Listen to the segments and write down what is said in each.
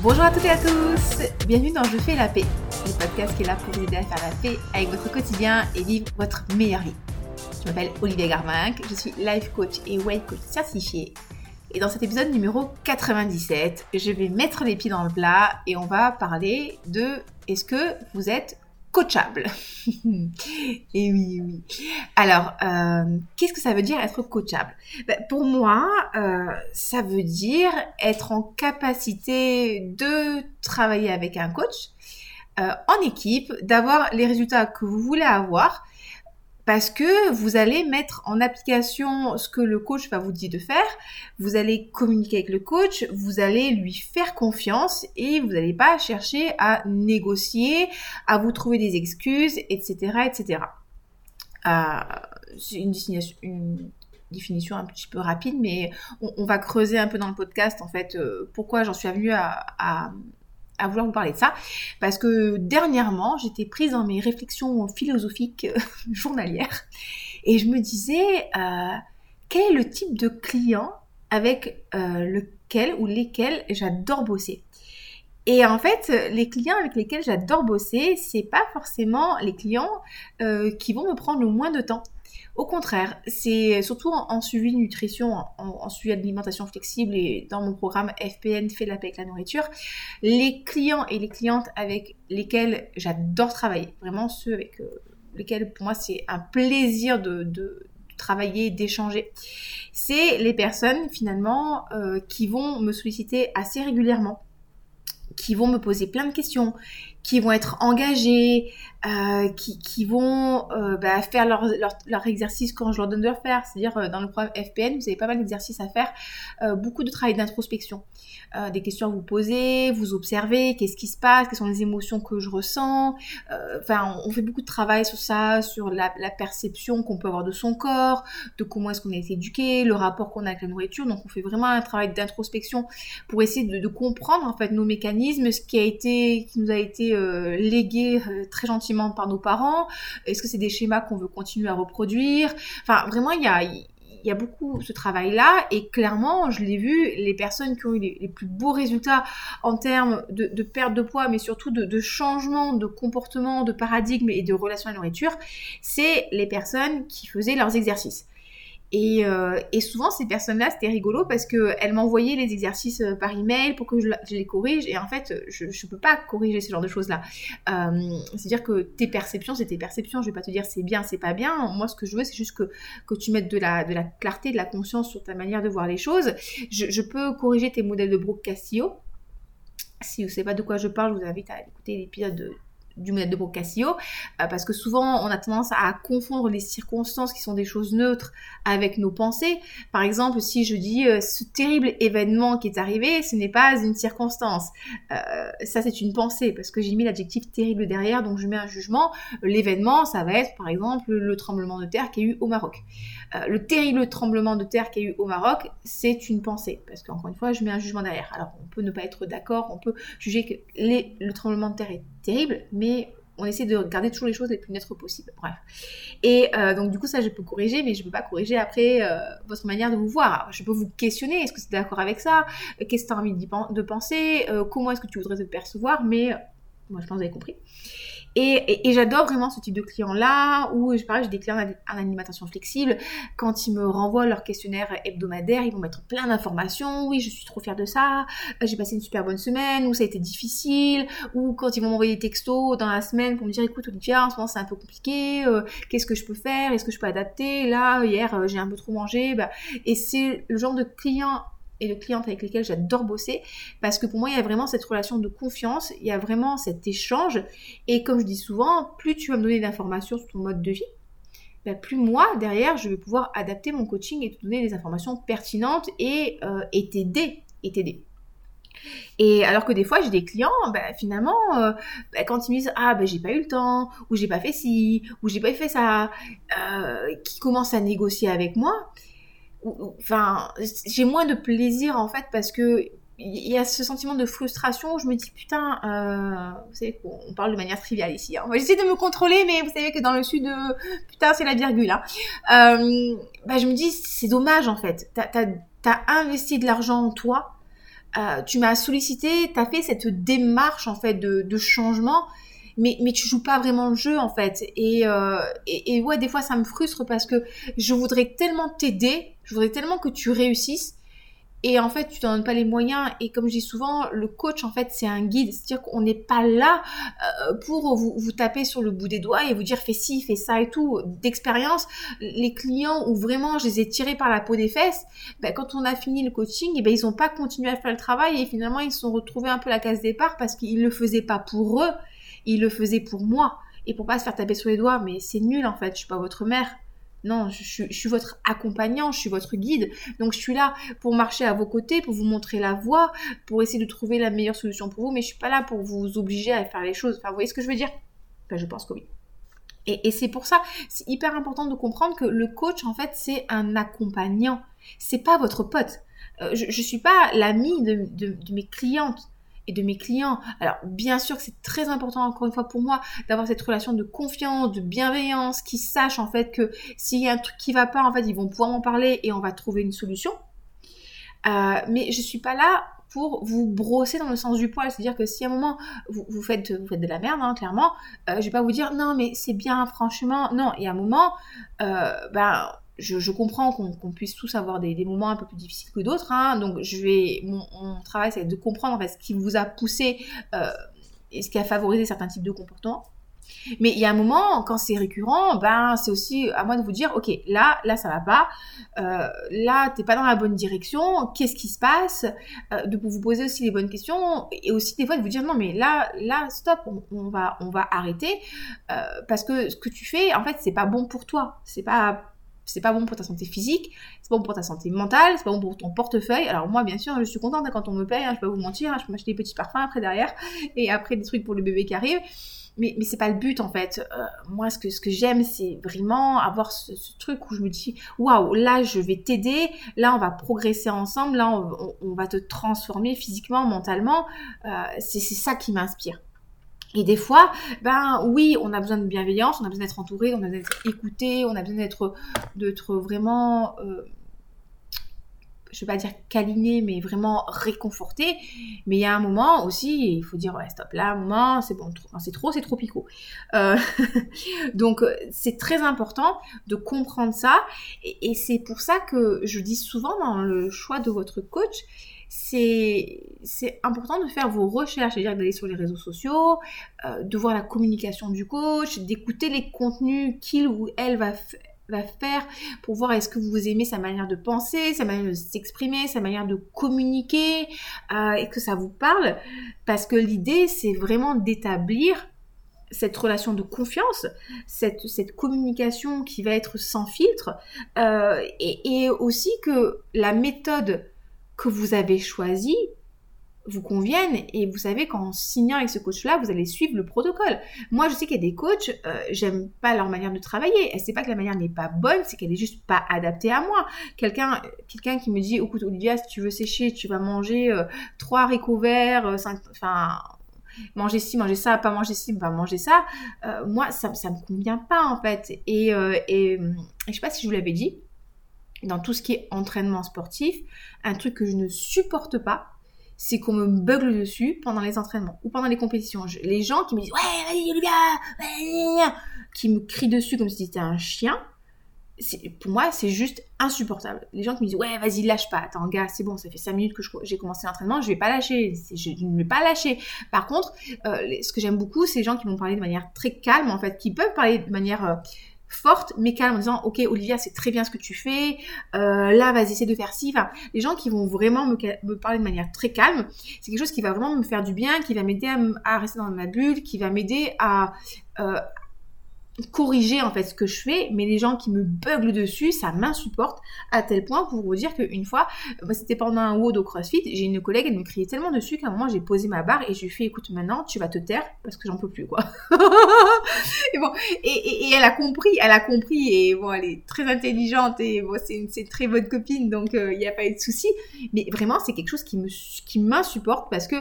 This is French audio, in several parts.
Bonjour à toutes et à tous, bienvenue dans Je fais la paix, le podcast qui est là pour vous aider à faire la paix avec votre quotidien et vivre votre meilleure vie. Je m'appelle Olivier Garminck, je suis life coach et weight coach certifié. Et dans cet épisode numéro 97, je vais mettre les pieds dans le plat et on va parler de est-ce que vous êtes coachable. Et oui, oui. Alors, euh, qu'est-ce que ça veut dire être coachable? Ben, Pour moi, euh, ça veut dire être en capacité de travailler avec un coach euh, en équipe, d'avoir les résultats que vous voulez avoir parce que vous allez mettre en application ce que le coach va vous dire de faire, vous allez communiquer avec le coach, vous allez lui faire confiance et vous n'allez pas chercher à négocier, à vous trouver des excuses, etc. etc. Euh, c'est une définition, un petit peu rapide, mais on, va creuser un peu dans le podcast en fait euh, pourquoi j'en suis venue à, à vouloir vous parler de ça parce que dernièrement j'étais prise dans mes réflexions philosophiques euh, journalières et je me disais euh, quel est le type de client avec euh, lequel ou lesquels j'adore bosser? Et en fait, les clients avec lesquels j'adore bosser, c'est pas forcément les clients qui vont me prendre le moins de temps. Au contraire, c'est surtout en, suivi nutrition, en, suivi alimentation flexible et dans mon programme FPN fait la paix avec la nourriture, les clients et les clientes avec lesquels j'adore travailler, vraiment ceux avec euh, lesquels pour moi c'est un plaisir de, travailler, d'échanger, c'est les personnes finalement euh, qui vont me solliciter assez régulièrement qui vont me poser plein de questions, qui vont être engagés, euh, qui, vont euh, bah, faire leur, exercice quand je leur donne de le faire. C'est-à-dire, euh, dans le programme FPN, vous avez pas mal d'exercices à faire, beaucoup de travail d'introspection. Des questions à vous poser, vous observer, qu'est-ce qui se passe, quelles sont les émotions que je ressens. Enfin, on, fait beaucoup de travail sur ça, sur la, perception qu'on peut avoir de son corps, de comment est-ce qu'on a été éduqué, le rapport qu'on a avec la nourriture. Donc, on fait vraiment un travail d'introspection pour essayer de, de, comprendre en fait nos mécanismes, ce qui a été, qui nous a été euh, très gentiment par nos parents. Est-ce que c'est des schémas qu'on veut continuer à reproduire? Enfin, vraiment, il y a, beaucoup ce travail-là. Et clairement, je l'ai vu, les personnes qui ont eu les, plus beaux résultats en termes de, perte de poids, mais surtout de, de, changement de comportement, de paradigme et de relation à la nourriture, c'est les personnes qui faisaient leurs exercices. Et, euh, et, souvent, ces personnes-là, c'était rigolo parce qu'elles m'envoyaient les exercices euh, par email pour que je, les corrige. Et en fait, je ne peux pas corriger ce genre de choses-là. Euh, C'est-à-dire que tes perceptions, c'est tes perceptions. Je vais pas te dire c'est bien, c'est pas bien. Moi, ce que je veux, c'est juste que, que tu mettes de la, de la clarté, de la conscience sur ta manière de voir les choses. Je, je peux corriger tes modèles de Brooke Castillo. Si vous ne savez pas de quoi je parle, je vous invite à écouter l'épisode de du modèle de Boccaccio, euh, parce que souvent on a tendance à confondre les circonstances qui sont des choses neutres avec nos pensées. Par exemple, si je dis euh, ce terrible événement qui est arrivé, ce n'est pas une circonstance. Euh, ça c'est une pensée, parce que j'ai mis l'adjectif terrible derrière, donc je mets un jugement. L'événement, ça va être par exemple le tremblement de terre qu'il y a eu au Maroc. le terrible tremblement de terre qu'il y a eu au Maroc, c'est une pensée, parce qu'encore une fois, je mets un jugement derrière. Alors on peut ne pas être d'accord, on peut juger que le tremblement de terre est terrible, mais on essaie de garder toujours les choses les plus neutres possibles. Bref. Et euh, donc du coup ça je peux corriger, mais je peux pas corriger après euh, votre manière de vous voir. je peux vous questionner, est-ce que c'est d'accord avec ça? Qu'est-ce que tu as envie de penser? Euh, Comment est-ce que tu voudrais te percevoir? Mais moi je pense que vous avez compris. Et, j'adore vraiment ce type de clients-là, où je parle, j'ai des clients en alimentation flexible, quand ils me renvoient leur questionnaire hebdomadaire, ils vont mettre plein d'informations, oui, je suis trop fière de ça, j'ai passé une super bonne semaine, ou ça a été difficile, ou quand ils vont m'envoyer des textos dans la semaine pour me dire, écoute Olivia, en ce moment c'est un peu compliqué, euh, qu'est-ce que je peux faire, est-ce que je peux adapter, là, hier euh, j'ai un peu trop mangé, bah, et c'est le genre de client et de clientes avec lesquelles j'adore bosser parce que pour moi il y a vraiment cette relation de confiance, il y a vraiment cet échange et comme je dis souvent, plus tu vas me donner d'informations sur ton mode de vie, ben, plus moi derrière je vais pouvoir adapter mon coaching et te donner des informations pertinentes et euh, t'aider et t'aider. Et alors que des fois, j'ai des clients, ben, finalement, euh, ben, quand ils me disent ah ben j'ai pas eu le temps, ou j'ai pas fait ci, ou j'ai pas fait ça, euh, qui commencent à négocier avec moi, enfin, j'ai moins de plaisir en fait parce que il y a ce sentiment de frustration où je me dis putain, euh, vous savez qu'on parle de manière triviale ici. Hein. J'essaie de me contrôler, mais vous savez que dans le sud, euh, putain, c'est la virgule. Hein. Euh, bah, je me dis c'est dommage en fait. T'as as, investi de l'argent en toi. euh, tu m'as sollicité, tu as fait cette démarche en fait de, changement, mais, mais tu joues pas vraiment le jeu en fait. Et, et, et, ouais, des fois ça me frustre parce que je voudrais tellement t'aider, je voudrais tellement que tu réussisses, et en fait, tu t'en donnes pas les moyens. Et comme je dis souvent, le coach, en fait, c'est un guide. C'est-à-dire qu'on n'est pas là euh, pour vous, vous, taper sur le bout des doigts et vous dire fais ci, fais ça et tout. D'expérience, les clients où vraiment je les ai tirés par la peau des fesses, ben, quand on a fini le coaching, et eh ben, ils n'ont pas continué à faire le travail et finalement, ils se sont retrouvés un peu à la case départ parce qu'ils le faisaient pas pour eux, ils le faisaient pour moi. Et pour pas se faire taper sur les doigts, mais c'est nul en fait, je suis pas votre mère. Non, je, suis votre accompagnant, je suis votre guide. Donc je suis là pour marcher à vos côtés, pour vous montrer la voie, pour essayer de trouver la meilleure solution pour vous, mais je suis pas là pour vous obliger à faire les choses. Enfin, vous voyez ce que je veux dire? Ben, Je pense que oui. Et, c'est pour ça, c'est hyper important de comprendre que le coach, en fait, c'est un accompagnant. C'est pas votre pote. Euh, je, ne suis pas l'ami de mes clientes et de mes clients. Alors bien sûr que c'est très important encore une fois pour moi d'avoir cette relation de confiance, de bienveillance, qui sachent en fait que s'il y a un truc qui va pas, en fait ils vont pouvoir m'en parler et on va trouver une solution. Euh, mais je suis pas là pour vous brosser dans le sens du poil. C'est-à-dire que si à un moment vous, faites, vous faites de la merde, hein, clairement, euh, je vais pas vous dire non mais c'est bien franchement. Non, et à un moment, euh, ben je, comprends qu'on puisse tous avoir des, moments un peu plus difficiles que d'autres. Hein. donc, je vais, mon, travail, c'est de comprendre ce qui vous a poussé euh, et ce qui a favorisé certains types de comportements. Mais il y a un moment, quand c'est récurrent, ben c'est aussi à moi de vous dire, ok, là, là ça va pas, euh, là t'es pas dans la bonne direction, qu'est-ce qui se passe, euh, de vous poser aussi les bonnes questions et aussi des fois de vous dire non mais là, là stop, on, va, on va arrêter euh, parce que ce que tu fais, en fait, c'est pas bon pour toi, c'est pas c'est pas bon pour ta santé physique, c'est pas bon pour ta santé mentale, c'est pas bon pour ton portefeuille. Alors moi, bien sûr, je suis contente hein, quand on me paye, hein, je peux pas vous mentir, hein, je peux m'acheter des petits parfums après derrière, et après des trucs pour le bébé qui arrive. Mais, mais c'est pas le but en fait. Euh, moi, ce que, ce que j'aime, c'est vraiment avoir ce, truc où je me dis, waouh, là, je vais t'aider, là, on va progresser ensemble, là, on, va te transformer physiquement, mentalement. Euh, c'est ça qui m'inspire. Et des fois, ben oui, on a besoin de bienveillance, on a besoin d'être entouré, on a besoin d'être écouté, on a besoin d'être, d'être vraiment, euh, je vais pas dire câliné, mais vraiment réconforté. Mais il y a un moment aussi, il faut dire ouais stop, là un moment c'est bon, c'est trop, c'est trop picot. Euh, donc c'est très important de comprendre ça, et c'est pour ça que je dis souvent dans le choix de votre coach c'est important de faire vos recherches, c'est-à-dire d'aller sur les réseaux sociaux, euh, de voir la communication du coach, d'écouter les contenus qu'il ou elle va, va faire pour voir est-ce que vous aimez sa manière de penser, sa manière de s'exprimer, sa manière de communiquer, euh, et que ça vous parle. Parce que l'idée, c'est vraiment d'établir cette relation de confiance, cette, cette communication qui va être sans filtre, euh, et, et aussi que la méthode que vous avez choisi vous conviennent et vous savez qu'en signant avec ce coach-là, vous allez suivre le protocole. Moi, je sais qu'il y a des coachs, euh, j'aime pas leur manière de travailler. Et c'est pas que la manière n'est pas bonne, c'est qu'elle est juste pas adaptée à moi. Quelqu'un, quelqu'un qui me dit, écoute Olivia, si tu veux sécher, tu vas manger euh, trois haricots verts, euh, enfin manger ci, manger ça, pas manger ci, pas manger ça. moi, ça, ça me convient pas en fait. Et, et, et je sais pas si je vous l'avais dit, dans tout ce qui est entraînement sportif, un truc que je ne supporte pas, c'est qu'on me bugle dessus pendant les entraînements ou pendant les compétitions. les gens qui me disent ouais vas-y Olivia, qui me crient dessus comme si c'était un chien, pour moi c'est juste insupportable. Les gens qui me disent ouais vas-y lâche pas, attends gars c'est bon ça fait 5 minutes que j'ai commencé l'entraînement, je vais pas lâcher, je ne vais pas lâcher. Par contre, euh, ce que j'aime beaucoup c'est les gens qui vont parler de manière très calme en fait, qui peuvent parler de manière euh, forte mais calme en disant ok Olivia c'est très bien ce que tu fais euh, là vas-y de faire ci. Les gens qui vont vraiment me, parler de manière très calme c'est quelque chose qui va vraiment me faire du bien qui va m'aider à, à, rester dans ma bulle qui va m'aider à, euh, corriger en fait ce que je fais, mais les gens qui me buglent dessus, ça m'insupporte à tel point pour vous dire qu'une fois, bah, c'était pendant un WOD au CrossFit, j'ai une collègue, elle me criait tellement dessus qu'à un moment j'ai posé ma barre et je lui ai fait écoute maintenant tu vas te taire parce que j'en peux plus quoi. et bon, et, elle a compris, elle a compris et bon elle est très intelligente et bon c'est une, très bonne copine donc euh, il n'y a pas eu de souci, mais vraiment c'est quelque chose qui me qui m'insupporte parce que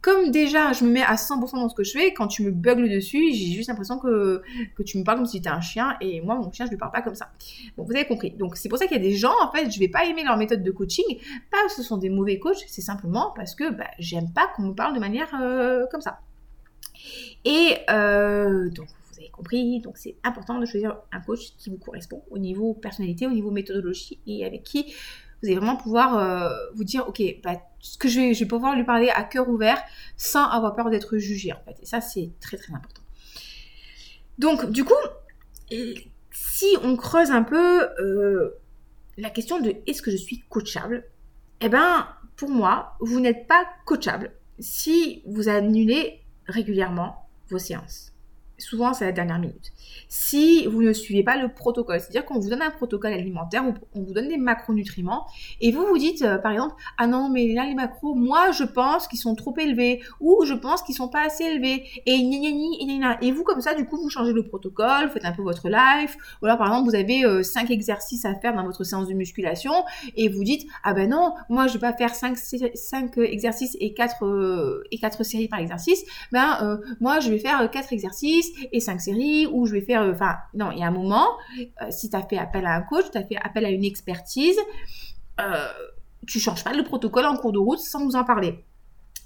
comme déjà je me mets à 100% dans ce que je fais, quand tu me bugles dessus, j'ai juste l'impression que que tu me parles comme si tu étais un chien et moi, mon chien, je lui parle pas comme ça. Bon, vous avez compris. Donc, c'est pour ça qu'il y a des gens, en fait, je vais pas aimer leur méthode de coaching, pas que ce sont des mauvais coachs, c'est simplement parce que bah, j'aime pas qu'on me parle de manière euh, comme ça. Et euh, donc, vous avez compris, donc c'est important de choisir un coach qui vous correspond au niveau personnalité, au niveau méthodologie et avec qui vous allez vraiment pouvoir euh, vous dire, ok, bah, ce que je vais, je vais pouvoir lui parler à cœur ouvert sans avoir peur d'être jugé en fait. Et ça, c'est très très important. Donc, du coup, si on creuse un peu euh, la question de est-ce que je suis coachable, eh ben, pour moi, vous n'êtes pas coachable si vous annulez régulièrement vos séances. Souvent, c'est la dernière minute si vous ne suivez pas le protocole. C'est-à-dire qu'on vous donne un protocole alimentaire, on vous donne des macronutriments, et vous vous dites, euh, par exemple, ah non, mais là, les macros, moi, je pense qu'ils sont trop élevés, ou je pense qu'ils sont pas assez élevés, et et Et vous, comme ça, du coup, vous changez le protocole, faites un peu votre life, ou alors, par exemple, vous avez euh, cinq exercices à faire dans votre séance de musculation, et vous dites, ah ben non, moi, je vais pas faire cinq, cinq exercices et quatre, euh, et séries par exercice, ben, moi, je vais faire quatre exercices et cinq séries, ou je vais faire enfin, non, il y a un moment, euh, si tu as fait appel à un coach, tu as fait appel à une expertise, euh, tu changes pas le protocole en cours de route sans nous en parler.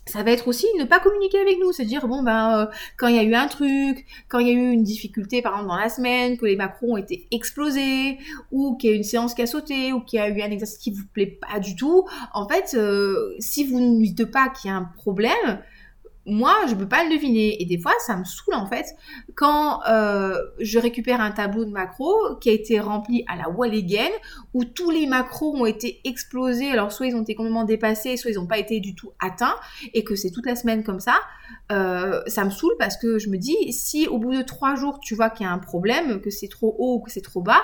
Ça va être aussi ne pas communiquer avec nous, c'est dire bon ben euh, quand il y a eu un truc, quand il y a eu une difficulté par exemple dans la semaine, que les macros ont été explosés, ou qu'il y a une séance qui a sauté, ou qu'il y a eu un exercice qui vous plaît pas du tout, en fait si vous ne dites pas qu'il y a un problème, moi, je peux pas le deviner. Et des fois, ça me saoule en fait quand euh, je récupère un tableau de macros qui a été rempli à la Walligan, où tous les macros ont été explosés. Alors, soit ils ont été complètement dépassés, soit ils n'ont pas été du tout atteints, et que c'est toute la semaine comme ça. Euh, ça me saoule parce que je me dis, si au bout de trois jours, tu vois qu'il y a un problème, que c'est trop haut ou que c'est trop bas,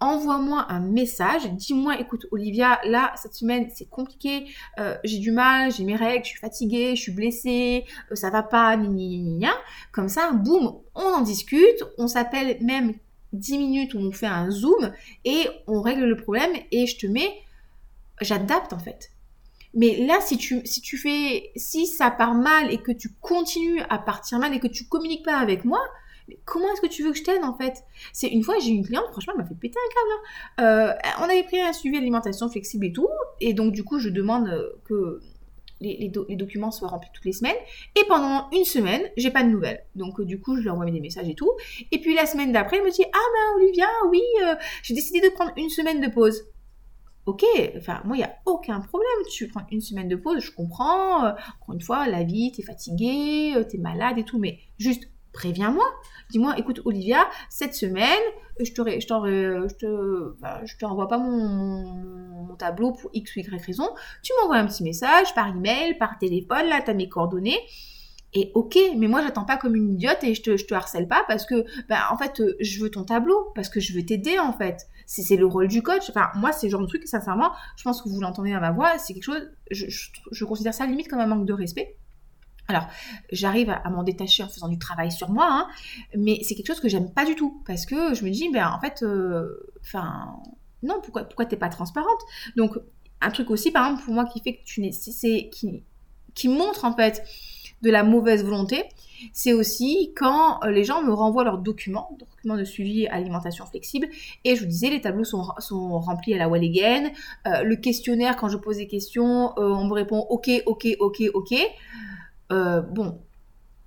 envoie-moi un message, dis-moi, écoute Olivia, là, cette semaine, c'est compliqué, euh, j'ai du mal, j'ai mes règles, je suis fatiguée, je suis blessée, euh, ça va pas, ni, ni, ni, ni, Comme ça, boum, on en discute, on s'appelle même 10 minutes on fait un zoom et on règle le problème et je te mets, j'adapte en fait. Mais là, si tu, si tu fais, si ça part mal et que tu continues à partir mal et que tu communiques pas avec moi, comment est-ce que tu veux que je t'aide en fait? C'est une fois j'ai une cliente, franchement, elle m'a fait péter un câble. Hein. Euh, on avait pris un suivi alimentation flexible et tout, et donc du coup je demande euh, que les, documents soient remplis toutes les semaines. Et pendant une semaine, j'ai pas de nouvelles. Donc, euh, du coup, je lui envoie des messages et tout. Et puis, la semaine d'après, elle me dit Ah, ben, Olivia, oui, j'ai décidé de prendre une semaine de pause. Ok, enfin, moi, il n'y a aucun problème. Tu prends une semaine de pause, je comprends. encore une fois, la vie, t'es fatiguée, t'es malade et tout. Mais juste, préviens-moi. Dis-moi, écoute Olivia, cette semaine, je te, je, je te, je te renvoie pas mon, tableau pour X ou Y raison. Tu m'envoies un petit message par email, par téléphone, là, tu as mes coordonnées. Et ok, mais moi j'attends pas comme une idiote et je te, je te harcèle pas parce que, ben, en fait, je veux ton tableau, parce que je veux t'aider en fait. C'est le rôle du coach. Enfin, moi, c'est le genre de truc, sincèrement, je pense que vous l'entendez dans ma voix, c'est quelque chose, je, je, considère ça limite comme un manque de respect. Alors, j'arrive à, m'en détacher en faisant du travail sur moi, hein, mais c'est quelque chose que j'aime pas du tout parce que je me dis, ben en fait, euh, enfin, non, pourquoi, pourquoi t'es pas transparente? Donc, un truc aussi, par exemple, pour moi qui fait que tu n'es, c'est qui, montre en fait de la mauvaise volonté, c'est aussi quand euh, les gens me renvoient leurs documents, documents de suivi alimentation flexible, et je vous disais, les tableaux sont, remplis à la Walligan, euh, le questionnaire, quand je pose des questions, on me répond ok, ok, ok, ok. Euh, bon,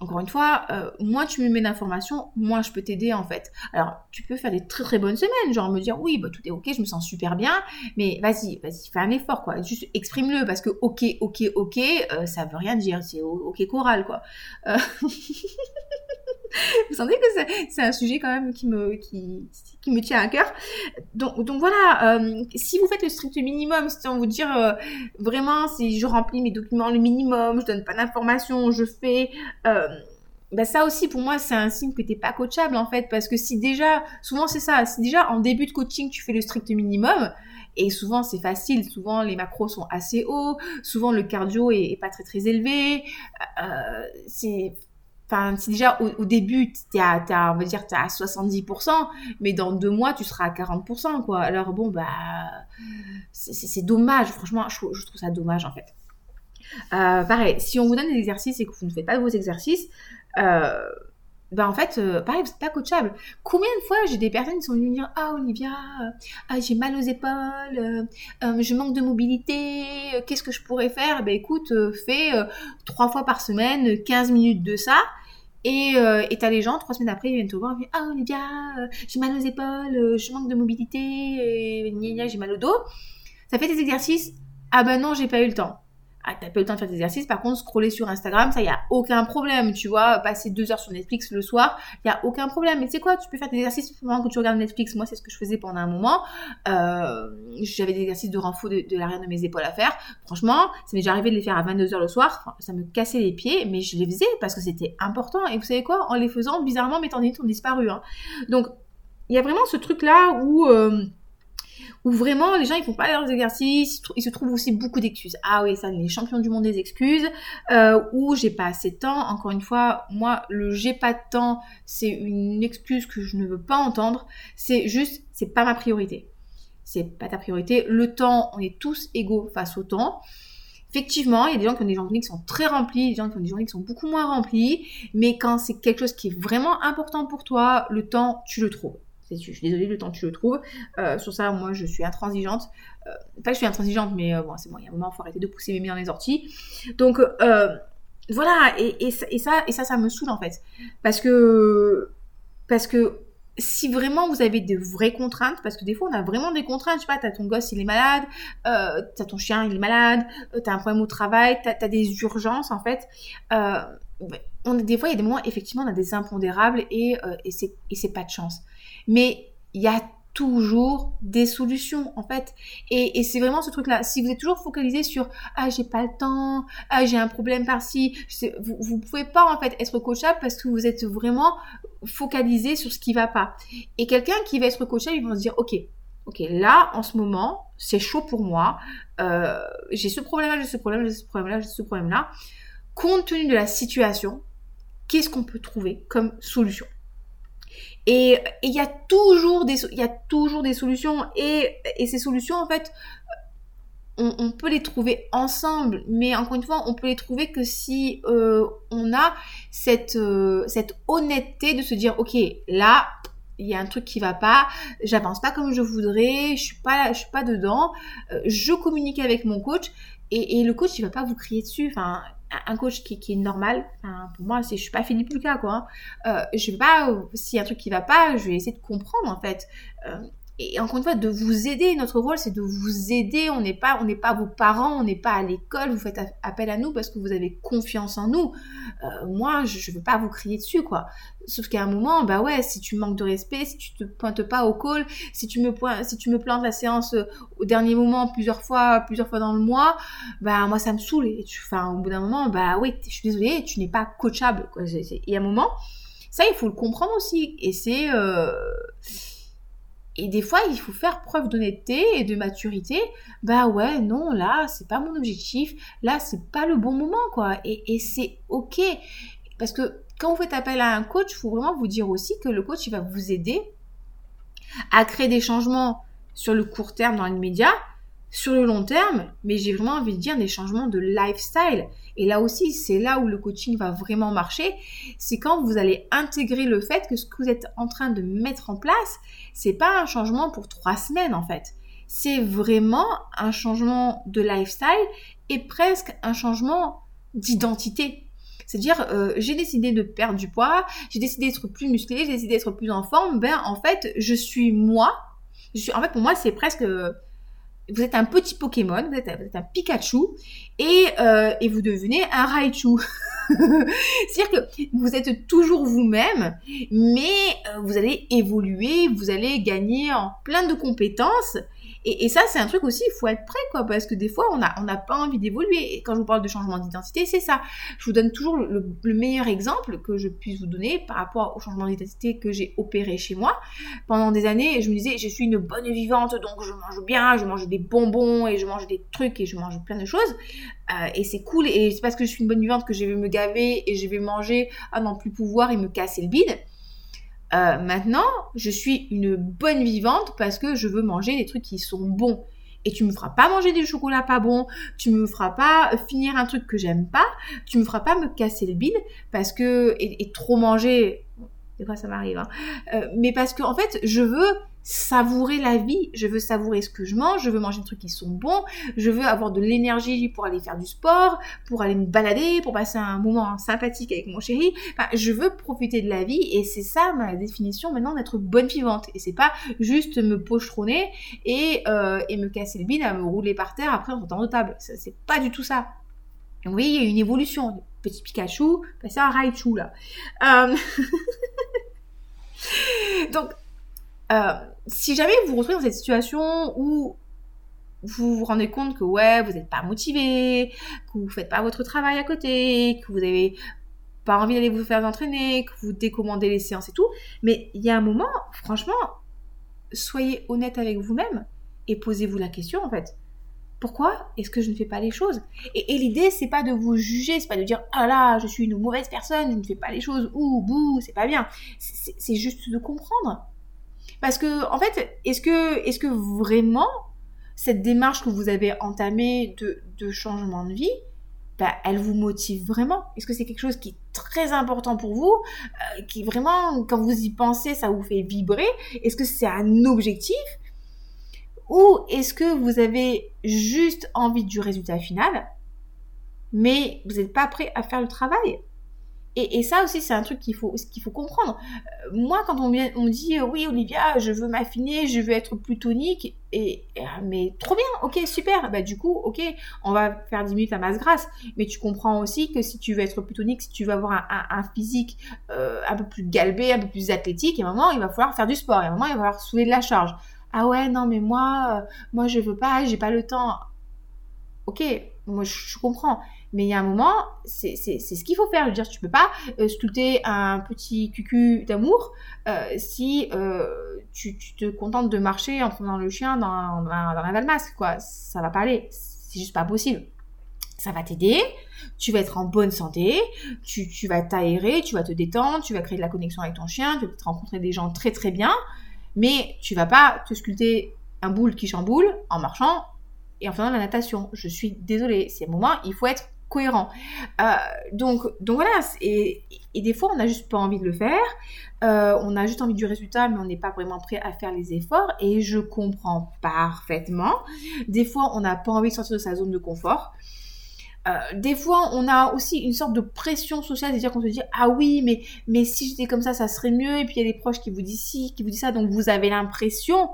encore une fois, euh, moins tu me mets d'informations, moins je peux t'aider en fait. Alors, tu peux faire des très très bonnes semaines, genre me dire oui, bah tout est ok, je me sens super bien, mais vas-y, vas-y, fais un effort quoi. Juste exprime-le parce que ok, ok, ok, euh, ça veut rien dire, c'est ok choral quoi. Vous sentez que c'est un sujet quand même qui me, qui, qui me tient à cœur. Donc, voilà, euh, si vous faites le strict minimum, c'est à vous dire euh, vraiment si je remplis mes documents le minimum, je donne pas d'informations, je fais... Euh, bah ça aussi pour moi c'est un signe que t'es pas coachable en fait. Parce que si déjà souvent c'est ça. Si déjà en début de coaching tu fais le strict minimum et souvent c'est facile. Souvent les macros sont assez hauts. Souvent le cardio est, pas très très élevé. C'est Enfin, si déjà au, début, tu à, on va dire, à 70%, mais dans deux mois, tu seras à 40%, quoi. Alors bon, bah, c'est dommage, franchement, je, trouve ça dommage, en fait. Euh, pareil, si on vous donne des exercices et que vous ne faites pas vos exercices, euh, ben en fait, euh, pareil, c'est pas coachable. Combien de fois j'ai des personnes qui sont venues me dire Ah, Olivia, euh, ah, j'ai mal aux épaules, euh, je manque de mobilité, qu'est-ce que je pourrais faire? Ben écoute, fais trois fois par semaine 15 minutes de ça. Et t'as les gens, trois semaines après, ils viennent te voir, disent Ah, Olivia, j'ai mal aux épaules, je manque de mobilité, et j'ai mal au dos. Ça fait des exercices Ah ben non, j'ai pas eu le temps ah, t'as pas eu le temps de faire des exercices. Par contre, scroller sur Instagram, ça, y a aucun problème. Tu vois, passer deux heures sur Netflix le soir, y a aucun problème. Mais tu sais quoi, tu peux faire des exercices pendant que tu regardes Netflix. Moi, c'est ce que je faisais pendant un moment. Euh, j'avais des exercices de renfort de, l'arrière de mes épaules à faire. Franchement, ça m'est déjà arrivé de les faire à 22 heures le soir. ça me cassait les pieds, mais je les faisais parce que c'était important. Et vous savez quoi, en les faisant, bizarrement, mes tendinites ont disparu. Hein. Donc, il y a vraiment ce truc-là où... Euh, où vraiment les gens ils font pas leurs exercices, ils se trouvent aussi beaucoup d'excuses. Ah oui, ça, les champions du monde des excuses, euh, ou j'ai pas assez de temps. Encore une fois, moi, le j'ai pas de temps, c'est une excuse que je ne veux pas entendre. C'est juste, c'est pas ma priorité. C'est pas ta priorité. Le temps, on est tous égaux face au temps. Effectivement, il y a des gens qui ont des journées qui sont très remplies, des gens qui ont des journées qui sont beaucoup moins remplies, mais quand c'est quelque chose qui est vraiment important pour toi, le temps, tu le trouves. Je suis désolée, le temps que tu le trouves. Euh, sur ça, moi, je suis intransigeante. Euh, pas que je suis intransigeante, mais euh, bon, c'est bon, il y a un moment, il faut arrêter de pousser mes mains dans les orties. Donc, voilà, et, ça, ça, me saoule, en fait. Parce que, parce que si vraiment vous avez de vraies contraintes, parce que des fois on a vraiment des contraintes, je sais pas, t'as ton gosse il est malade, euh, t'as ton chien il est malade, t'as un problème au travail, t'as as des urgences en fait. Des fois il y a des moments effectivement on a des impondérables et c'est pas de chance. Mais il y a toujours des solutions en fait. Et, c'est vraiment ce truc là si vous êtes toujours focalisé sur ah j'ai pas le temps. Ah j'ai un problème par-ci vous, vous pouvez pas en fait être coachable parce que vous êtes vraiment focalisé sur ce qui va pas. Et quelqu'un qui va être coachable il va se dire ok ok là en ce moment c'est chaud pour moi. Euh, j'ai ce problème là j'ai ce problème j'ai ce problème là j'ai ce problème là compte tenu de la situation qu'est-ce qu'on peut trouver comme solution? Et il y a toujours des, il y a toujours des solutions et, ces solutions en fait, on, on, peut les trouver ensemble, mais encore une fois, on peut les trouver que si euh, on a cette, euh, cette honnêteté de se dire, ok, là, il y a un truc qui va pas, j'avance pas comme je voudrais, je suis pas, je suis pas dedans, euh, je communique avec mon coach et, et, le coach il va pas vous crier dessus. Enfin, un coach qui, qui est normal. Pour moi, c'est, je suis pas Philippe Lucas, quoi. Hein. Euh, je vais pas, s'il y a un truc qui va pas, je vais essayer de comprendre, en fait. Euh, et encore une fois, de vous aider. Notre rôle, c'est de vous aider. On n'est pas, on n'est pas vos parents, on n'est pas à l'école. Vous faites appel à nous parce que vous avez confiance en nous. Euh, moi, je, ne veux pas vous crier dessus, quoi. Sauf qu'à un moment, bah ouais, si tu manques de respect, si tu te pointes pas au call, si tu me pointes, si tu me plantes la séance euh, au dernier moment plusieurs fois, plusieurs fois dans le mois, bah moi ça me saoule. Enfin, au bout d'un moment, bah oui, je suis désolée, tu n'es pas coachable. Et à un moment, ça, il faut le comprendre aussi. Et c'est euh, et des fois, il faut faire preuve d'honnêteté et de maturité. Bah ouais, non, là, c'est pas mon objectif. Là, c'est pas le bon moment, quoi. Et, et c'est ok. Parce que quand vous faites appel à un coach, il faut vraiment vous dire aussi que le coach, il va vous aider à créer des changements sur le court terme dans l'immédiat, sur le long terme, mais j'ai vraiment envie de dire des changements de lifestyle. Et là aussi, c'est là où le coaching va vraiment marcher. C'est quand vous allez intégrer le fait que ce que vous êtes en train de mettre en place, c'est pas un changement pour trois semaines en fait. C'est vraiment un changement de lifestyle et presque un changement d'identité. C'est-à-dire, euh, j'ai décidé de perdre du poids, j'ai décidé d'être plus musclé, j'ai décidé d'être plus en forme. Ben, en fait, je suis moi. Je suis, en fait, pour moi, c'est presque vous êtes un petit Pokémon, vous êtes, un Pikachu, et, euh, et, vous devenez un Raichu. C'est-à-dire que vous êtes toujours vous-même, mais euh, vous allez évoluer, vous allez gagner en plein de compétences, et, ça, c'est un truc aussi, il faut être prêt, quoi, parce que des fois, on n'a pas envie d'évoluer. Et quand je vous parle de changement d'identité, c'est ça. Je vous donne toujours le, meilleur exemple que je puisse vous donner par rapport au changement d'identité que j'ai opéré chez moi. Pendant des années, je me disais, je suis une bonne vivante, donc je mange bien, je mange des bonbons, et je mange des trucs, et je mange plein de choses. Euh, et c'est cool, et c'est parce que je suis une bonne vivante que je vais me gaver, et je vais manger à n'en plus pouvoir et me casser le bide. Euh, maintenant, je suis une bonne vivante parce que je veux manger des trucs qui sont bons. Et tu me feras pas manger du chocolat pas bon, tu me feras pas finir un truc que j'aime pas, tu me feras pas me casser le bide parce que et, trop manger, des fois ça m'arrive. Hein. Euh, mais parce que en fait, je veux savourer la vie, je veux savourer ce que je mange, je veux manger des trucs qui sont bons, je veux avoir de l'énergie pour aller faire du sport, pour aller me balader, pour passer un moment sympathique avec mon chéri. Enfin, je veux profiter de la vie et c'est ça ma définition maintenant d'être bonne vivante. Et c'est pas juste me pochetronner et, euh, et me casser le bide à me rouler par terre après en temps de table. C'est pas du tout ça. oui, il y a une évolution. Petit Pikachu, passer à Raichu là. Euh... Donc, euh, si jamais vous vous retrouvez dans cette situation où vous vous rendez compte que ouais, vous n'êtes pas motivé, que vous faites pas votre travail à côté, que vous avez pas envie d'aller vous faire entraîner, que vous décommandez les séances et tout, mais il y a un moment, franchement, soyez honnête avec vous-même et posez-vous la question en fait. Pourquoi est-ce que je ne fais pas les choses? Et, et l'idée, c'est pas de vous juger, c'est pas de dire ah là, je suis une mauvaise personne, je ne fais pas les choses, ou bouh, c'est pas bien. C'est juste de comprendre. Parce que, en fait, est-ce que, est que vraiment cette démarche que vous avez entamée de, changement de vie, bah, elle vous motive vraiment? Est-ce que c'est quelque chose qui est très important pour vous, euh, qui vraiment, quand vous y pensez, ça vous fait vibrer? Est-ce que c'est un objectif? Ou est-ce que vous avez juste envie du résultat final, mais vous n'êtes pas prêt à faire le travail? Et, ça aussi, c'est un truc qu'il faut, comprendre. Euh, moi, quand on, on me dit, oui, Olivia, je veux m'affiner, je veux être plus tonique, et, ah, mais trop bien, ok, super. Bah, du coup, ok, on va faire 10 minutes à masse grasse. Mais tu comprends aussi que si tu veux être plus tonique, si tu veux avoir un, physique euh, un peu plus galbé, un peu plus athlétique, à un moment, il va falloir faire du sport. À un moment, il va falloir soulever de la charge. Ah ouais, non, mais moi, moi, je veux pas, j'ai pas le temps. Ok, moi, je comprends. Mais il y a un moment, c'est ce qu'il faut faire. Je veux dire, tu peux pas euh, sculpter un petit cucu d'amour euh, si euh, tu, te contentes de marcher en prenant le chien dans, dans, un valmasque, quoi. Ça va pas aller. C'est juste pas possible. Ça va t'aider, tu vas être en bonne santé, tu, tu vas t'aérer, tu vas te détendre, tu vas créer de la connexion avec ton chien, tu vas peut-être rencontrer des gens très très bien, mais tu vas pas te sculpter un boule qui chamboule en marchant et en faisant de la natation. Je suis désolée, c'est un moment, il faut être cohérent. Euh, donc, donc voilà, et, et, des fois on n'a juste pas envie de le faire, euh, on a juste envie du résultat, mais on n'est pas vraiment prêt à faire les efforts, et je comprends parfaitement. Des fois on n'a pas envie de sortir de sa zone de confort. Euh, des fois, on a aussi une sorte de pression sociale, c'est-à-dire qu'on se dit ah oui, mais mais si j'étais comme ça, ça serait mieux. Et puis il y a des proches qui vous disent si, qui vous disent ça, donc vous avez l'impression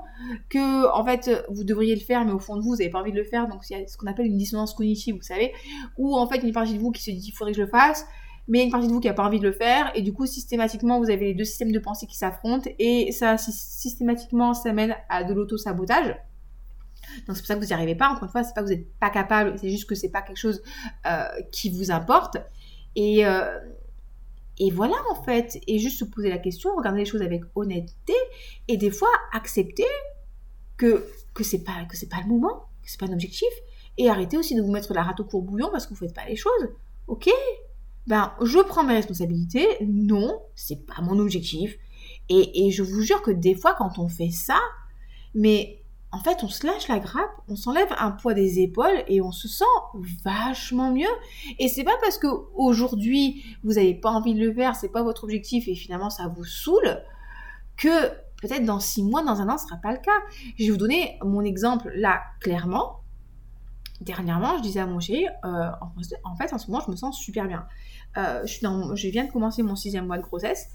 que en fait vous devriez le faire, mais au fond de vous, vous n'avez pas envie de le faire. Donc il y a ce qu'on appelle une dissonance cognitive, vous savez, ou en fait une partie de vous qui se dit il faudrait que je le fasse, mais une partie de vous qui n'a pas envie de le faire, et du coup systématiquement vous avez les deux systèmes de pensée qui s'affrontent, et ça systématiquement ça mène à de l'auto-sabotage. Donc c'est pour ça que vous n'y arrivez pas. Encore une fois, c'est pas que vous n'êtes pas capable, c'est juste que c'est pas quelque chose euh, qui vous importe. Et, euh, et voilà en fait. Et juste se poser la question, regarder les choses avec honnêteté et des fois accepter que que c'est pas que c'est pas le moment, que c'est pas un objectif. Et arrêter aussi de vous mettre la rate au courbouillon parce que vous faites pas les choses. Ok, ben je prends mes responsabilités. Non, c'est pas mon objectif. Et, et je vous jure que des fois quand on fait ça, mais en fait, on se lâche la grappe, on s'enlève un poids des épaules et on se sent vachement mieux. Et c'est pas parce que aujourd'hui vous n'avez pas envie de le faire, c'est pas votre objectif et finalement ça vous saoule que peut-être dans six mois, dans un an, ce sera pas le cas. Je vais vous donner mon exemple là clairement. Dernièrement, je disais à mon chéri, euh, en fait, en ce moment, je me sens super bien. Euh, je, viens de commencer mon sixième mois de grossesse.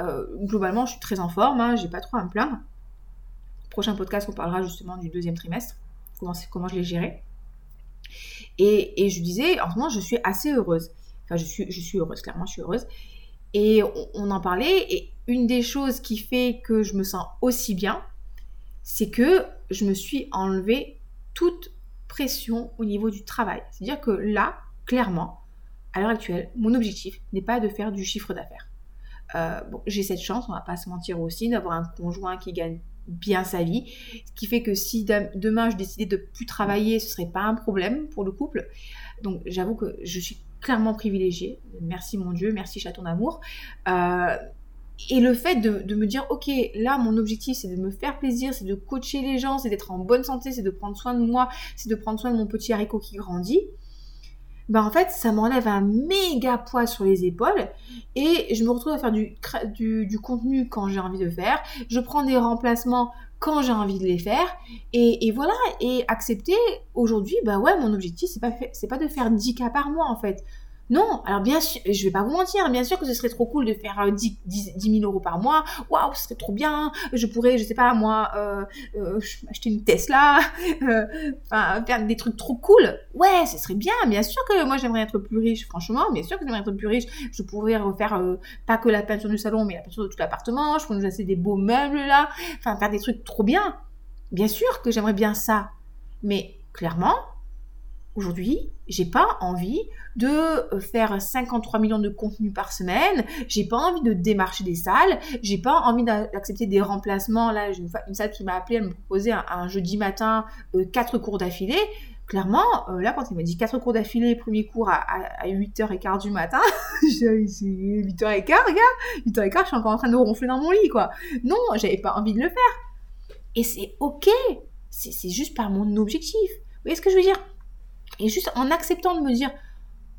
Euh, globalement, je suis très en forme, hein, j'ai pas trop à me plaindre prochain podcast, on parlera justement du deuxième trimestre, comment, comment je l'ai géré. Et, je disais, en ce moment, je suis assez heureuse. Enfin, je suis, je suis heureuse, clairement, je suis heureuse. Et on, en parlait, et une des choses qui fait que je me sens aussi bien, c'est que je me suis enlevé toute pression au niveau du travail. C'est-à-dire que là, clairement, à l'heure actuelle, mon objectif n'est pas de faire du chiffre d'affaires. Euh, bon, j'ai cette chance, on va pas se mentir aussi, d'avoir un conjoint qui gagne bien sa vie. Ce qui fait que si demain je décidais de plus travailler, ce serait pas un problème pour le couple. Donc j'avoue que je suis clairement privilégiée. Merci mon Dieu, merci chaton d'amour. Euh, et le fait de, me dire, ok, là, mon objectif, c'est de me faire plaisir, c'est de coacher les gens, c'est d'être en bonne santé, c'est de prendre soin de moi, c'est de prendre soin de mon petit haricot qui grandit. Ben en fait, ça m'enlève un méga poids sur les épaules et je me retrouve à faire du, du, contenu quand j'ai envie de faire. Je prends des remplacements quand j'ai envie de les faire et, et voilà et accepter aujourd'hui bah ouais mon objectif c'est pas c'est pas de faire 10 cas par mois en fait non, alors bien sûr, je vais pas vous mentir, bien sûr que ce serait trop cool de faire 10, 10, 000 euros par mois. Waouh, ce serait trop bien. Je pourrais, je sais pas moi, euh, euh, acheter une Tesla, euh, faire des trucs trop cool. Ouais, ce serait bien. Bien sûr que moi j'aimerais être plus riche. Franchement, bien sûr que j'aimerais être plus riche. Je pourrais refaire pas que la peinture du salon, mais la peinture de tout l'appartement. Je pourrais nous acheter des beaux meubles là. Enfin faire des trucs trop bien. Bien sûr que j'aimerais bien ça. Mais clairement, Aujourd'hui, j'ai pas envie de euh, faire 53 millions de contenus par semaine, j'ai pas envie de démarcher des salles, j'ai pas envie d'accepter des remplacements. Là, j'ai une, salle qui m'a appelé, elle me proposait un, jeudi matin euh, quatre cours d'affilée. Clairement, euh, là, quand il m'a dit quatre cours d'affilée, premier cours à, 8h15 du matin, j'ai dit 8h15, gars, 8h15, je suis encore en train de ronfler dans mon lit, quoi. Non, j'avais pas envie de le faire. Et c'est ok, c'est juste par mon objectif. Vous voyez ce que je veux dire? Et juste en acceptant de me dire,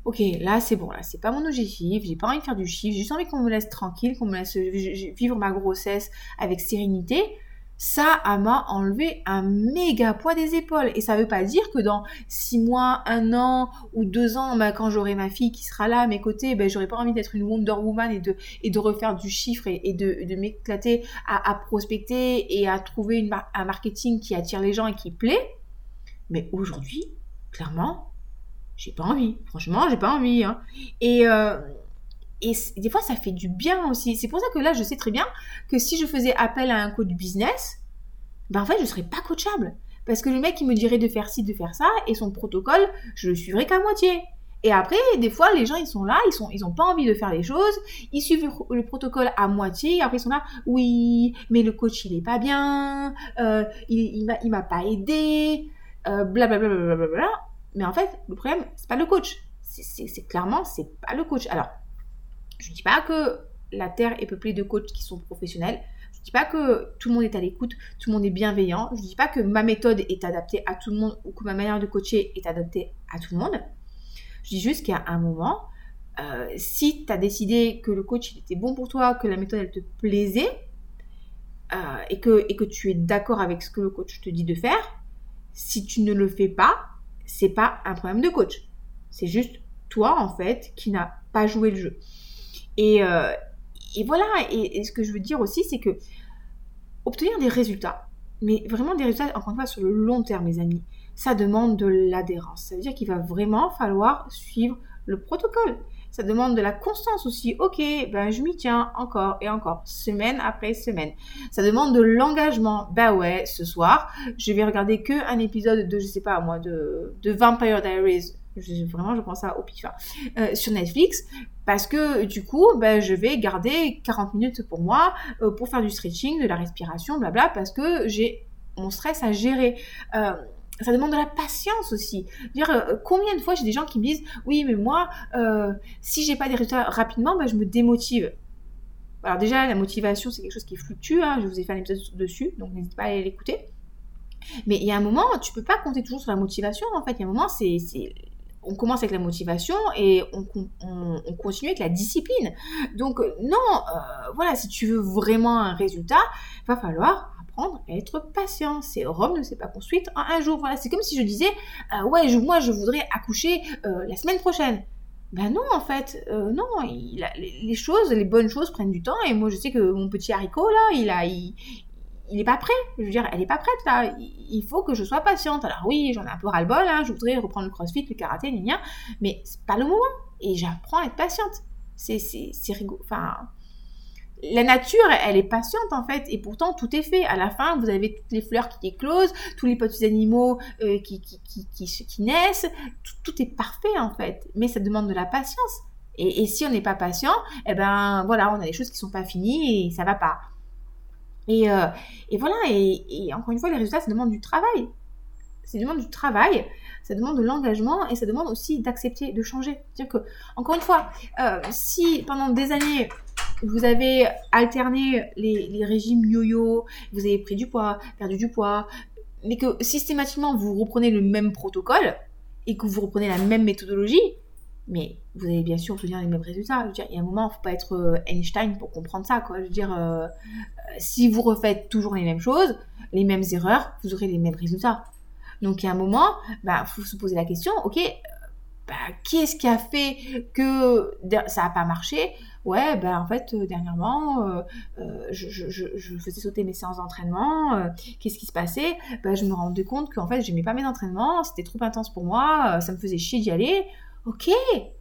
ok, là c'est bon, là c'est pas mon objectif, j'ai pas envie de faire du chiffre, j'ai juste envie qu'on me laisse tranquille, qu'on me laisse vivre ma grossesse avec sérénité. Ça m'a enlevé un méga poids des épaules. Et ça veut pas dire que dans six mois, un an ou deux ans, bah, quand j'aurai ma fille qui sera là à mes côtés, ben, j'aurai pas envie d'être une Wonder Woman et de, et de refaire du chiffre et, de, de m'éclater à, prospecter et à trouver un marketing qui attire les gens et qui plaît. Mais aujourd'hui, clairement, j'ai pas envie. Franchement, j'ai pas envie. Hein. Et, euh, et des fois, ça fait du bien aussi. C'est pour ça que là, je sais très bien que si je faisais appel à un coach business, ben en fait, je serais pas coachable. Parce que le mec, il me dirait de faire ci, de faire ça, et son protocole, je le suivrais qu'à moitié. Et après, des fois, les gens, ils sont là, ils sont, ils ont pas envie de faire les choses, ils suivent le protocole à moitié, après, ils sont là, oui, mais le coach, il est pas bien, euh, il, il m'a pas aidé, blablabla. Euh, Mais en fait, le problème, c'est pas le coach. C'est clairement, c'est pas le coach. Alors, je dis pas que la Terre est peuplée de coachs qui sont professionnels. Je dis pas que tout le monde est à l'écoute, tout le monde est bienveillant. Je dis pas que ma méthode est adaptée à tout le monde ou que ma manière de coacher est adaptée à tout le monde. Je dis juste qu'à un moment, euh, si tu as décidé que le coach était bon pour toi, que la méthode elle te plaisait, euh, et, que, et que tu es d'accord avec ce que le coach te dit de faire, si tu ne le fais pas, c'est pas un problème de coach. C'est juste toi, en fait, qui n'as pas joué le jeu. Et, euh, voilà. Et, ce que je veux dire aussi, c'est que obtenir des résultats, mais vraiment des résultats, encore une fois, sur le long terme, mes amis, ça demande de l'adhérence. Ça veut dire qu'il va vraiment falloir suivre le protocole. Ça demande de la constance aussi. Ok, ben je m'y tiens encore et encore, semaine après semaine. Ça demande de l'engagement. Ben ouais, ce soir, je vais regarder que un épisode de, je sais pas moi, de, de Vampire Diaries. vraiment, je pense à au euh, sur Netflix parce que du coup, ben, je vais garder 40 minutes pour moi euh, pour faire du stretching, de la respiration, blabla, parce que j'ai mon stress à gérer. Euh, ça demande de la patience aussi. Dire euh, combien de fois j'ai des gens qui me disent oui mais moi euh, si j'ai pas des résultats rapidement ben, je me démotive. Alors déjà la motivation c'est quelque chose qui fluctue. Hein. je vous ai fait un épisode dessus donc n'hésitez pas à l'écouter. Mais il y a un moment tu peux pas compter toujours sur la motivation en fait. Il y a un moment c'est on commence avec la motivation et on, on, continue avec la discipline. Donc non, euh, voilà, si tu veux vraiment un résultat, va falloir être patient. C'est Rome ne s'est pas construite en un jour. Voilà, c'est comme si je disais, euh, ouais, moi je voudrais accoucher euh, la semaine prochaine. Ben non, en fait, euh, non, les choses, les bonnes choses prennent du temps. Et moi, je sais que mon petit haricot, là, il a, il, il est pas prêt. Je veux dire, elle est pas prête, là. Il faut que je sois patiente. Alors oui, j'en ai un peu ras-le-bol, hein. je voudrais reprendre le crossfit, le karaté, gna, mais c'est pas le moment. Et j'apprends à être patiente. C'est, c'est, rigolo. Enfin, la nature, elle est patiente en fait, et pourtant tout est fait. À la fin, vous avez toutes les fleurs qui éclosent, tous les petits animaux euh, qui, qui, qui, naissent, tout, est parfait en fait, mais ça demande de la patience. Et, si on n'est pas patient, eh ben voilà, on a des choses qui sont pas finies et ça va pas. Et, euh, voilà, et, encore une fois, les résultats, ça demande du travail. Ça demande du travail, ça demande de l'engagement et ça demande aussi d'accepter de changer. C'est-à-dire que, encore une fois, euh, si pendant des années vous avez alterné les, régimes yo-yo, vous avez pris du poids, perdu du poids, mais que systématiquement vous reprenez le même protocole et que vous reprenez la même méthodologie, Mais vous allez bien sûr obtenir les mêmes résultats. Il y a un moment, il ne faut pas être euh, Einstein pour comprendre ça. Je veux dire, euh, si vous refaites toujours les mêmes choses, les mêmes erreurs, vous aurez les mêmes résultats. Donc, il y a un moment, bah, faut se poser la question, ok, bah, qu'est-ce qui a fait que ça n'a pas marché? Ouais, ben en fait, euh, dernièrement, euh, euh, je, faisais sauter mes séances d'entraînement. Qu'est-ce qui se passait? Ben, Je me rendais compte qu'en fait, j'aimais pas mes entraînements, c'était trop intense pour moi, ça me faisait chier d'y aller. Ok,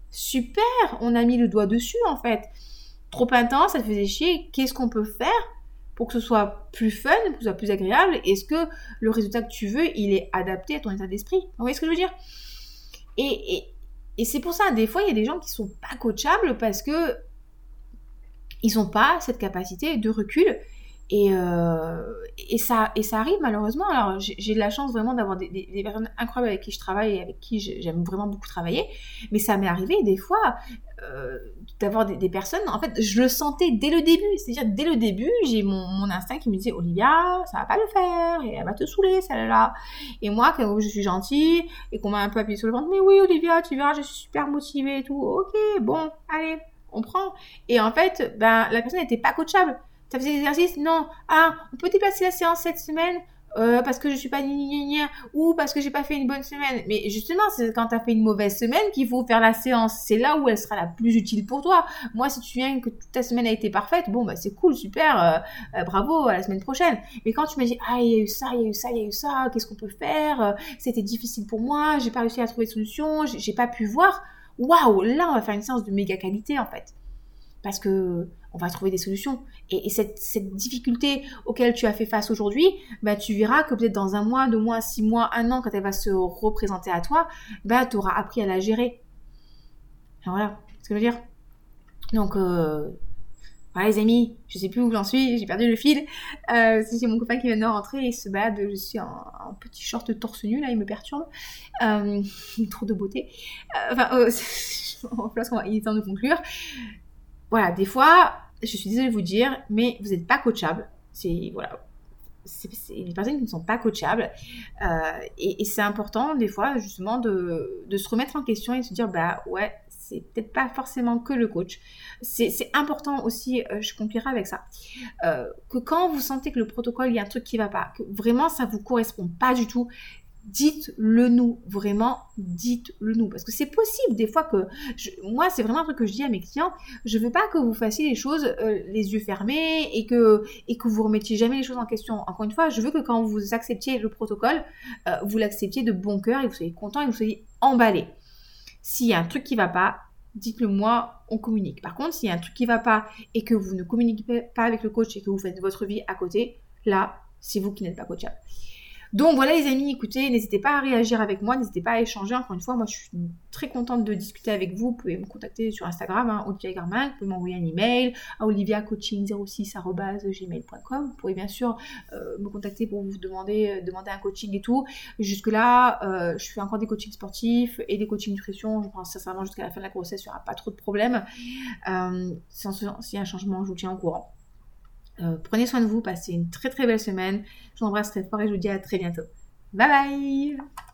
super, on a mis le doigt dessus en fait. Trop intense, ça te faisait chier. Qu'est-ce qu'on peut faire pour que ce soit plus fun, pour que ce soit plus agréable? Est-ce que le résultat que tu veux, il est adapté à ton état d'esprit? Vous voyez ce que je veux dire? Et, et, et c'est pour ça, des fois, il y a des gens qui sont pas coachables parce que ils n'ont pas cette capacité de recul. Et, euh, et, ça, et ça arrive malheureusement. Alors j'ai de la chance vraiment d'avoir des, des, personnes incroyables avec qui je travaille et avec qui j'aime vraiment beaucoup travailler. Mais ça m'est arrivé des fois euh, d'avoir des, des, personnes. En fait, je le sentais dès le début. C'est-à-dire dès le début, j'ai mon, mon, instinct qui me disait Olivia, ça va pas le faire et elle va te saouler celle-là. Et moi, quand je suis gentille et qu'on m'a un peu appuyé sur le ventre, mais oui Olivia, tu verras, je suis super motivée et tout. Ok, bon, allez, on prend. Et en fait, ben, la personne n'était pas coachable. Ça faisait des exercices, non. Ah, on peut déplacer la séance cette semaine euh, parce que je suis pas ni ou parce que j'ai pas fait une bonne semaine. Mais justement, c'est quand tu as fait une mauvaise semaine qu'il faut faire la séance. C'est là où elle sera la plus utile pour toi. Moi, si tu viens que ta semaine a été parfaite, bon, bah c'est cool, super, euh, euh, bravo, à la semaine prochaine. Mais quand tu me dis, ah, il y a eu ça, il y a eu ça, il y a eu ça, qu'est-ce qu'on peut faire C'était difficile pour moi, j'ai pas réussi à trouver de solution, j'ai pas pu voir waouh, là, on va faire une séance de méga qualité, en fait. Parce que on va trouver des solutions. Et, cette, difficulté auquel tu as fait face aujourd'hui, bah, tu verras que peut-être dans un mois, deux mois, six mois, un an, quand elle va se représenter à toi, bah, tu auras appris à la gérer. voilà ce que je veux dire. Donc, euh, voilà les amis, je sais plus où j'en suis, j'ai perdu le fil. Euh, c'est mon copain qui vient de rentrer et se balade, je suis en, petit short torse nu, là, il me perturbe. Euh, trop de beauté. Euh, enfin, euh, il est temps de conclure. Voilà, des fois, je suis désolée de vous dire, mais vous n'êtes pas coachable. C'est, voilà, c'est des personnes qui ne sont pas coachables. Euh, et, et c'est important, des fois, justement, de, de, se remettre en question et de se dire, bah ouais, c'est peut-être pas forcément que le coach. C'est important aussi, euh, je complèterai avec ça, euh, que quand vous sentez que le protocole, il y a un truc qui va pas, que vraiment ça vous correspond pas du tout, dites-le nous, vraiment, dites-le nous. Parce que c'est possible des fois que, moi c'est vraiment un truc que je dis à mes clients, je veux pas que vous fassiez les choses euh, les yeux fermés et que, et que vous remettiez jamais les choses en question. Encore une fois, je veux que quand vous acceptiez le protocole, vous l'acceptiez de bon cœur et vous soyez content et vous soyez emballé. S'il y a un truc qui va pas, dites-le moi, on communique. Par contre, s'il y a un truc qui va pas et que vous ne communiquez pas avec le coach et que vous faites votre vie à côté, là, c'est vous qui n'êtes pas coachable. Donc voilà les amis, écoutez, n'hésitez pas à réagir avec moi, n'hésitez pas à échanger. Encore une fois, moi je suis très contente de discuter avec vous. Vous pouvez me contacter sur Instagram, hein, Olivia Garmin, vous pouvez m'envoyer un email à oliviacoaching06.gmail.com. Vous pouvez bien sûr euh, me contacter pour vous demander, euh, demander un coaching et tout. Jusque-là, euh, je fais encore des coachings sportifs et des coachings nutrition. Je pense sincèrement jusqu'à la fin de la grossesse, il n'y aura pas trop de problèmes. S'il y a un changement, je vous tiens au courant. Euh, prenez soin de vous, passez une très très belle semaine. Je vous embrasse très fort et je vous dis à très bientôt. Bye bye